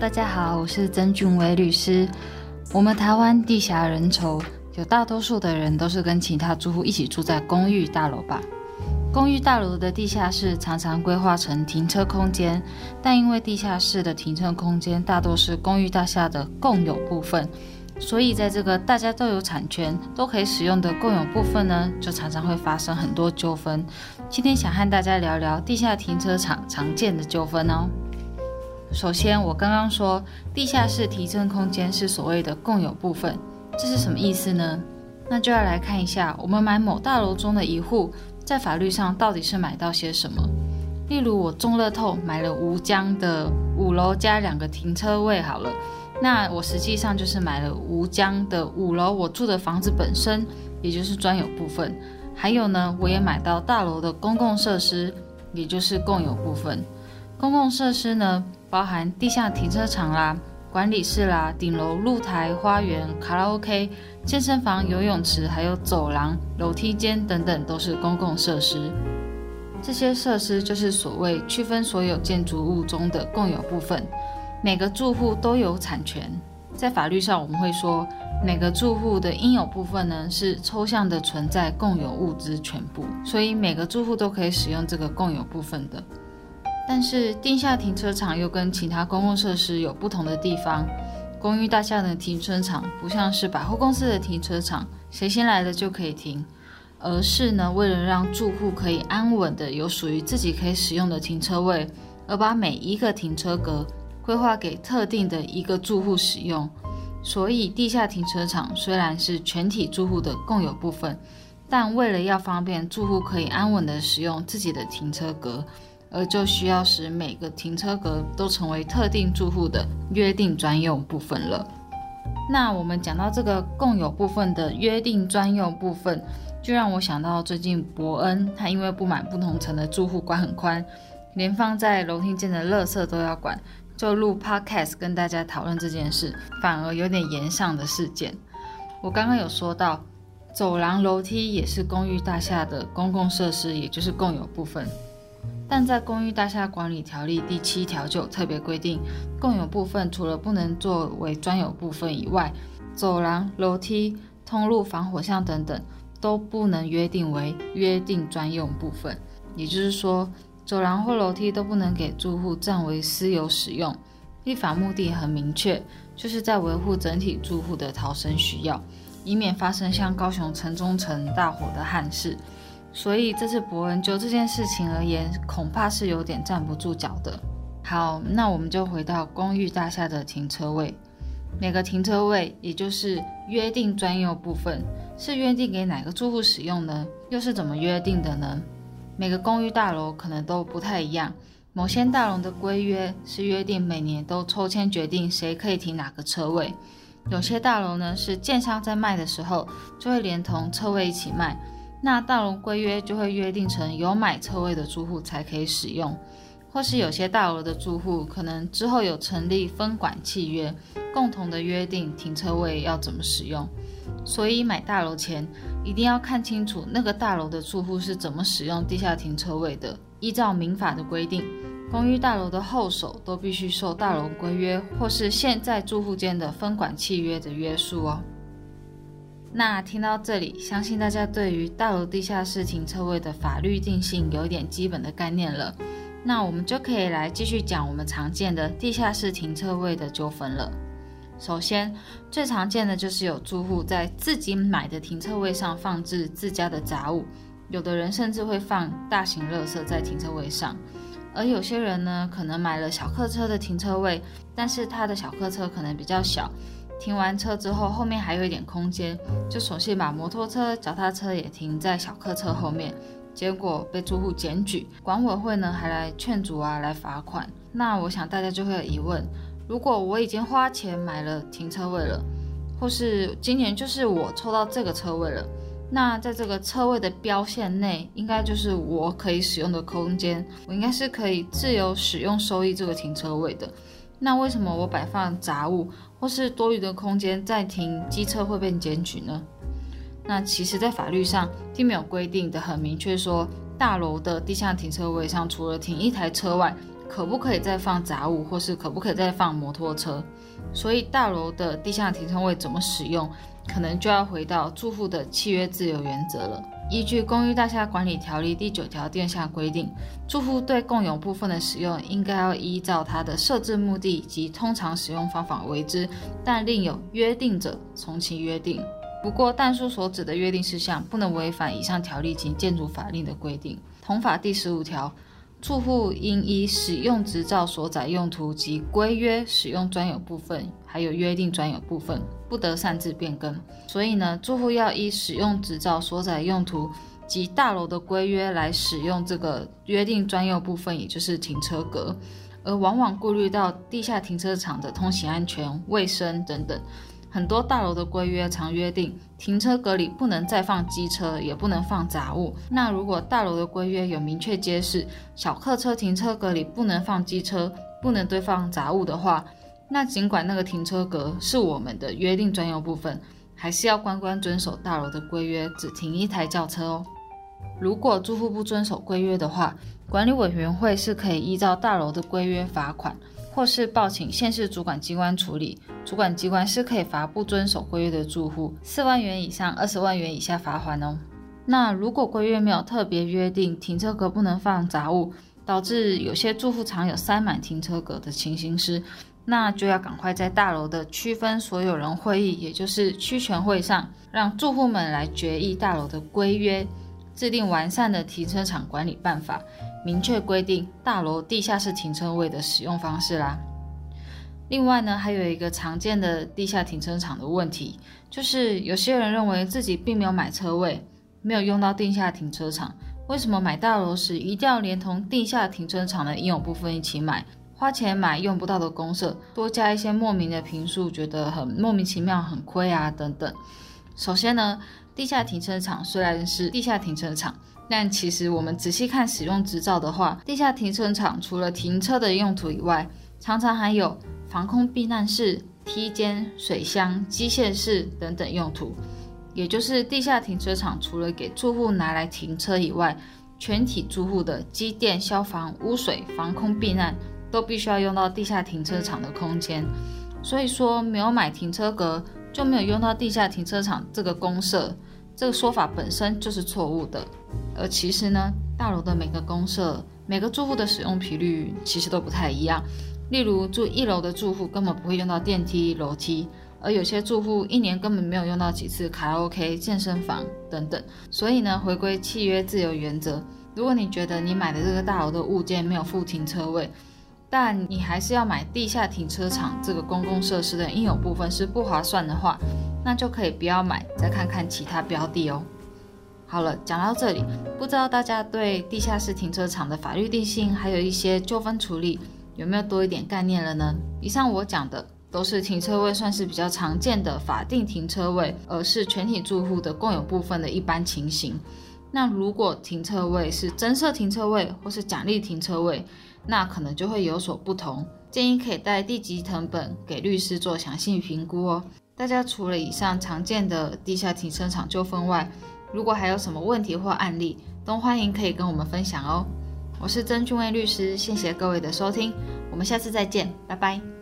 大家好，我是曾俊伟律师。我们台湾地狭人稠，有大多数的人都是跟其他住户一起住在公寓大楼吧。公寓大楼的地下室常常规划成停车空间，但因为地下室的停车空间大多是公寓大厦的共有部分，所以在这个大家都有产权、都可以使用的共有部分呢，就常常会发生很多纠纷。今天想和大家聊聊地下停车场常见的纠纷哦。首先，我刚刚说地下室提升空间是所谓的共有部分，这是什么意思呢？那就要来看一下，我们买某大楼中的一户，在法律上到底是买到些什么？例如，我中乐透买了吴江的五楼加两个停车位，好了，那我实际上就是买了吴江的五楼我住的房子本身，也就是专有部分。还有呢，我也买到大楼的公共设施，也就是共有部分。公共设施呢？包含地下停车场啦、管理室啦、顶楼露台、花园、卡拉 OK、健身房、游泳池，还有走廊、楼梯间等等，都是公共设施。这些设施就是所谓区分所有建筑物中的共有部分，每个住户都有产权。在法律上，我们会说，每个住户的应有部分呢，是抽象的存在共有物资全部，所以每个住户都可以使用这个共有部分的。但是地下停车场又跟其他公共设施有不同的地方。公寓大厦的停车场不像是百货公司的停车场，谁先来了就可以停，而是呢，为了让住户可以安稳的有属于自己可以使用的停车位，而把每一个停车格规划给特定的一个住户使用。所以地下停车场虽然是全体住户的共有部分，但为了要方便住户可以安稳的使用自己的停车格。而就需要使每个停车格都成为特定住户的约定专用部分了。那我们讲到这个共有部分的约定专用部分，就让我想到最近伯恩，他因为不满不同层的住户管很宽，连放在楼梯间的垃圾都要管，就录 podcast 跟大家讨论这件事，反而有点延上的事件。我刚刚有说到，走廊、楼梯也是公寓大厦的公共设施，也就是共有部分。但在《公寓大厦管理条例》第七条就特别规定，共有部分除了不能作为专有部分以外，走廊、楼梯、通路、防火巷等等都不能约定为约定专用部分。也就是说，走廊或楼梯都不能给住户占为私有使用。立法目的很明确，就是在维护整体住户的逃生需要，以免发生像高雄城中城大火的憾事。所以这次伯恩就这件事情而言，恐怕是有点站不住脚的。好，那我们就回到公寓大厦的停车位。每个停车位，也就是约定专用部分，是约定给哪个住户使用呢？又是怎么约定的呢？每个公寓大楼可能都不太一样。某些大楼的规约是约定每年都抽签决定谁可以停哪个车位。有些大楼呢是建商在卖的时候就会连同车位一起卖。那大楼规约就会约定成有买车位的住户才可以使用，或是有些大楼的住户可能之后有成立分管契约，共同的约定停车位要怎么使用。所以买大楼前一定要看清楚那个大楼的住户是怎么使用地下停车位的。依照民法的规定，公寓大楼的后手都必须受大楼规约或是现在住户间的分管契约的约束哦。那听到这里，相信大家对于大楼地下室停车位的法律定性有一点基本的概念了。那我们就可以来继续讲我们常见的地下室停车位的纠纷了。首先，最常见的就是有住户在自己买的停车位上放置自家的杂物，有的人甚至会放大型垃圾在停车位上，而有些人呢，可能买了小客车的停车位，但是他的小客车可能比较小。停完车之后，后面还有一点空间，就索性把摩托车、脚踏车也停在小客车后面，结果被住户检举，管委会呢还来劝阻啊，来罚款。那我想大家就会有疑问：如果我已经花钱买了停车位了，或是今年就是我抽到这个车位了，那在这个车位的标线内，应该就是我可以使用的空间，我应该是可以自由使用收益这个停车位的。那为什么我摆放杂物或是多余的空间再停机车会被检举呢？那其实，在法律上并没有规定的很明确，说大楼的地下停车位上除了停一台车外，可不可以再放杂物，或是可不可以再放摩托车。所以大楼的地下停车位怎么使用，可能就要回到住户的契约自由原则了。依据《公寓大厦管理条例》第九条第二项规定，住户对共有部分的使用，应该要依照它的设置目的及通常使用方法为之，但另有约定者，从其约定。不过，但书所指的约定事项，不能违反以上条例及建筑法令的规定。同法第十五条。住户应依使用执照所载用途及规约使用专有部分，还有约定专有部分，不得擅自变更。所以呢，住户要依使用执照所载用途及大楼的规约来使用这个约定专用部分，也就是停车格，而往往顾虑到地下停车场的通行安全、卫生等等。很多大楼的规约常约定，停车格里不能再放机车，也不能放杂物。那如果大楼的规约有明确揭示，小客车停车格里不能放机车，不能堆放杂物的话，那尽管那个停车格是我们的约定专用部分，还是要乖乖遵守大楼的规约，只停一台轿车哦。如果住户不遵守规约的话，管理委员会是可以依照大楼的规约罚款。或是报请县市主管机关处理，主管机关是可以罚不遵守规约的住户四万元以上二十万元以下罚款哦。那如果规约没有特别约定停车格不能放杂物，导致有些住户常有塞满停车格的情形时，那就要赶快在大楼的区分所有人会议，也就是区权会上，让住户们来决议大楼的规约，制定完善的停车场管理办法。明确规定大楼地下室停车位的使用方式啦。另外呢，还有一个常见的地下停车场的问题，就是有些人认为自己并没有买车位，没有用到地下停车场，为什么买大楼时一定要连同地下停车场的应有部分一起买？花钱买用不到的公社，多加一些莫名的评数，觉得很莫名其妙，很亏啊等等。首先呢，地下停车场虽然是地下停车场。但其实我们仔细看使用执照的话，地下停车场除了停车的用途以外，常常还有防空避难室、梯间、水箱、机械室等等用途。也就是地下停车场除了给住户拿来停车以外，全体住户的机电、消防、污水、防空避难都必须要用到地下停车场的空间。所以说，没有买停车格就没有用到地下停车场这个公设。这个说法本身就是错误的，而其实呢，大楼的每个公社、每个住户的使用频率其实都不太一样。例如住一楼的住户根本不会用到电梯、楼梯，而有些住户一年根本没有用到几次卡拉 OK、健身房等等。所以呢，回归契约自由原则，如果你觉得你买的这个大楼的物件没有附停车位，但你还是要买地下停车场这个公共设施的应有部分是不划算的话。那就可以不要买，再看看其他标的哦。好了，讲到这里，不知道大家对地下室停车场的法律定性，还有一些纠纷处理，有没有多一点概念了呢？以上我讲的都是停车位算是比较常见的法定停车位，而是全体住户的共有部分的一般情形。那如果停车位是增设停车位或是奖励停车位，那可能就会有所不同。建议可以带地籍成本给律师做详细评估哦。大家除了以上常见的地下停车场纠纷外，如果还有什么问题或案例，都欢迎可以跟我们分享哦。我是曾俊威律师，谢谢各位的收听，我们下次再见，拜拜。